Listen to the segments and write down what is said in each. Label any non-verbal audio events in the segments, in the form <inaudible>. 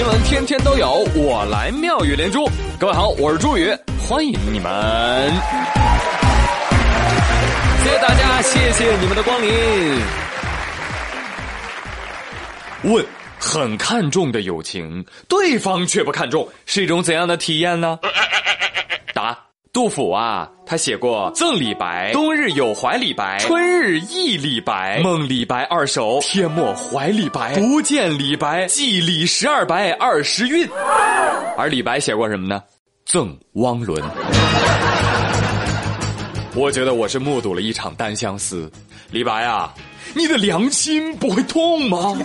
新闻天天都有，我来妙语连珠。各位好，我是朱宇，欢迎你们。谢谢大家，谢谢你们的光临。问：很看重的友情，对方却不看重，是一种怎样的体验呢？答：杜甫啊，他写过《赠李白》：“冬日有怀李白，春日忆李白。梦李白二首，天末怀李白。不见李白，寄李十二白二十韵。<laughs> ”而李白写过什么呢？《赠汪伦 <laughs>》。我觉得我是目睹了一场单相思。李白啊，你的良心不会痛吗？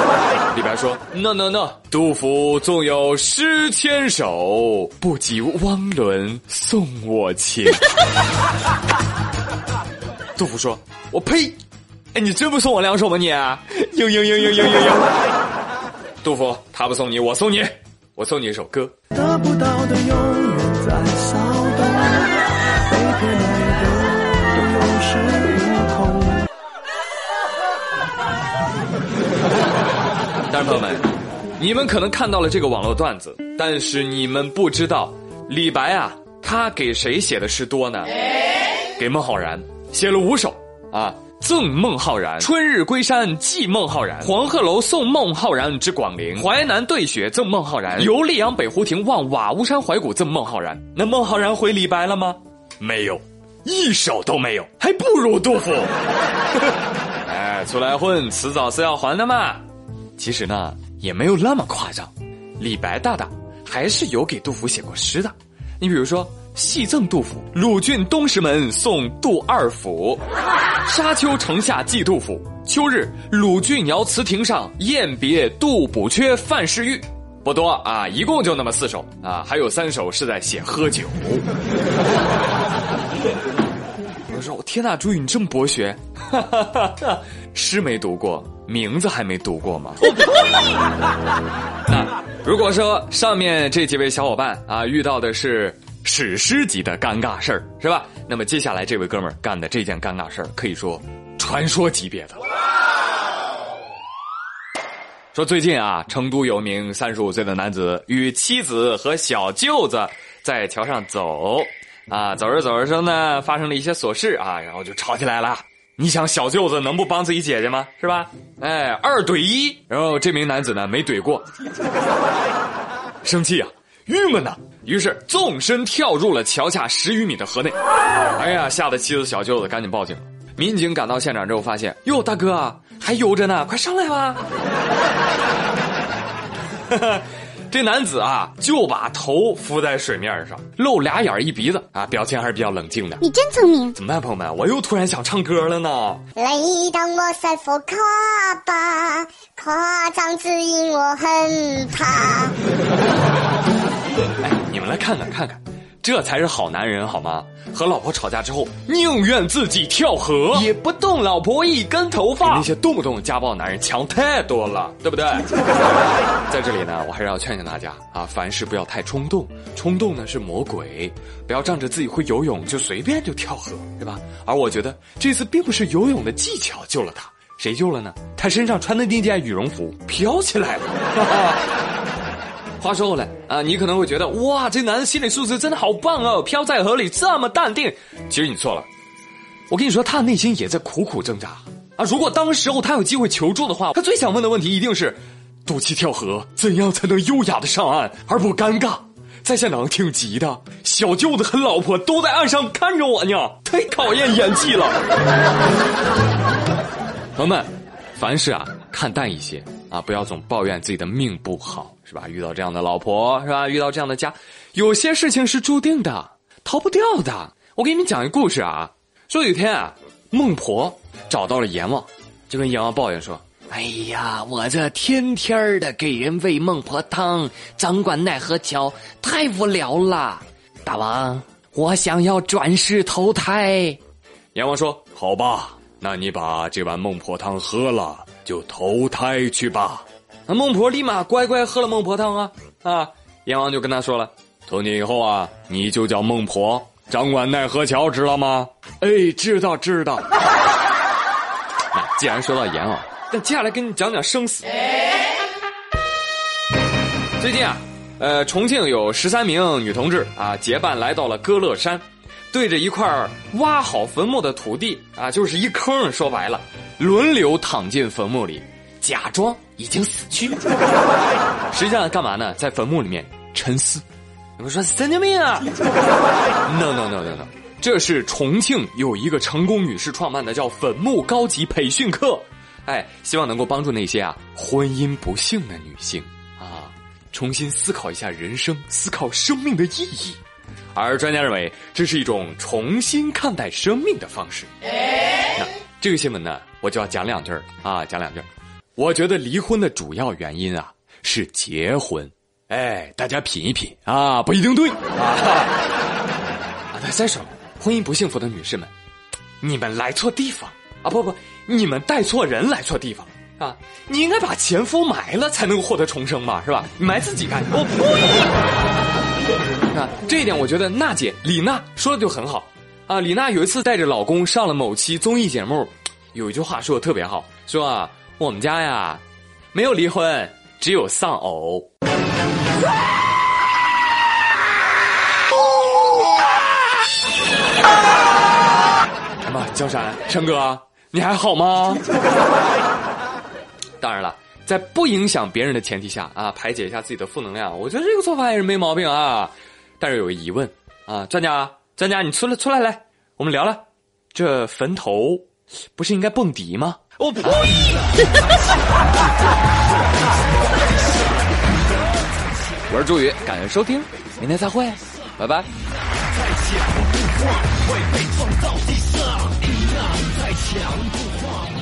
<laughs> 李白说：“No No No，杜甫纵有诗千首，不及汪伦送我情。<laughs> ”杜甫说：“我呸！哎，你真不送我两首吗你？嘤嘤嘤嘤嘤嘤嘤！杜甫，他不送你，我送你，我送你一首歌。得不到的永远在但是朋友们，你们可能看到了这个网络段子，但是你们不知道，李白啊，他给谁写的诗多呢？给孟浩然写了五首啊，赠孟浩然，春日归山寄孟浩然，黄鹤楼送孟浩然之广陵，淮南对雪赠孟浩然，游溧阳北湖亭望瓦屋山怀古赠孟浩然。那孟浩然回李白了吗？没有，一首都没有，还不如杜甫。<laughs> 哎，出来混，迟早是要还的嘛。其实呢，也没有那么夸张。李白大大还是有给杜甫写过诗的。你比如说，戏赠杜甫：鲁郡东石门送杜二府，沙丘城下寄杜甫。秋日，鲁郡瑶祠亭上宴别杜补缺范氏玉。不多啊，一共就那么四首啊，还有三首是在写喝酒。我说，我天呐，朱宇你这么博学，诗没读过。名字还没读过吗？<laughs> <laughs> 那如果说上面这几位小伙伴啊遇到的是史诗级的尴尬事儿，是吧？那么接下来这位哥们儿干的这件尴尬事儿，可以说传说级别的。说最近啊，成都有名三十五岁的男子与妻子和小舅子在桥上走，啊，走着走着时呢，发生了一些琐事啊，然后就吵起来了。你想小舅子能不帮自己姐姐吗？是吧？哎，二怼一，然后这名男子呢没怼过，<laughs> 生气啊，郁闷呐，于是纵身跳入了桥下十余米的河内。哎呀，吓得妻子小舅子赶紧报警。民警赶到现场之后发现，哟，大哥还游着呢，快上来吧。这男子啊，就把头浮在水面上，露俩眼一鼻子啊，表情还是比较冷静的。你真聪明。怎么办，朋友们？我又突然想唱歌了呢。来，当我赛佛夸吧，夸张只因我很怕。<laughs> 哎，你们来看看，看看。这才是好男人，好吗？和老婆吵架之后，宁愿自己跳河，也不动老婆一根头发。比那些动不动家暴男人强太多了，对不对？<laughs> 在这里呢，我还是要劝劝大家啊，凡事不要太冲动，冲动呢是魔鬼，不要仗着自己会游泳就随便就跳河，对吧？而我觉得这次并不是游泳的技巧救了他，谁救了呢？他身上穿的那件羽绒服飘起来了。<laughs> 话说回来啊，你可能会觉得哇，这男人心理素质真的好棒哦，飘在河里这么淡定。其实你错了，我跟你说，他的内心也在苦苦挣扎啊。如果当时候他有机会求助的话，他最想问的问题一定是：赌气跳河，怎样才能优雅的上岸而不尴尬？在现场挺急的，小舅子和老婆都在岸上看着我呢，太考验演技了。朋友们，凡事啊，看淡一些。啊，不要总抱怨自己的命不好，是吧？遇到这样的老婆，是吧？遇到这样的家，有些事情是注定的，逃不掉的。我给你们讲一个故事啊，说有一天啊，孟婆找到了阎王，就跟阎王抱怨说：“哎呀，我这天天的给人喂孟婆汤，掌管奈何桥，太无聊了。大王，我想要转世投胎。”阎王说：“好吧，那你把这碗孟婆汤喝了。”就投胎去吧，那孟婆立马乖乖喝了孟婆汤啊啊！阎王就跟他说了，从今以后啊，你就叫孟婆，掌管奈何桥，知道吗？哎，知道知道。那 <laughs> 既然说到阎王，那接下来跟你讲讲生死。最近啊，呃，重庆有十三名女同志啊结伴来到了歌乐山，对着一块挖好坟墓的土地啊，就是一坑，说白了，轮流躺进坟墓里，假装已经死去。<laughs> 实际上干嘛呢？在坟墓里面沉思。你们说神经病啊？No No No No No，这是重庆有一个成功女士创办的叫坟墓高级培训课，哎，希望能够帮助那些啊婚姻不幸的女性啊。重新思考一下人生，思考生命的意义。而专家认为，这是一种重新看待生命的方式。那这个新闻呢，我就要讲两句儿啊，讲两句儿。我觉得离婚的主要原因啊是结婚。哎，大家品一品啊，不一定对 <laughs> 啊。啊，再说了，婚姻不幸福的女士们，你们来错地方啊！不不，你们带错人来错地方。啊，你应该把前夫埋了才能获得重生吧，是吧？<laughs> 埋自己干？我呸！<laughs> 啊，这一点我觉得娜姐李娜说的就很好。啊，李娜有一次带着老公上了某期综艺节目，有一句话说的特别好，说啊，我们家呀没有离婚，只有丧偶。什么？江山，山哥，你还好吗？当然了，在不影响别人的前提下啊，排解一下自己的负能量，我觉得这个做法也是没毛病啊。但是有个疑问啊，专家，专家，你出来，出来，来，我们聊聊，这坟头不是应该蹦迪吗？我呸！我是朱宇，感谢收听，明天再会，拜拜。再强，不会被撞到地上，一样再强。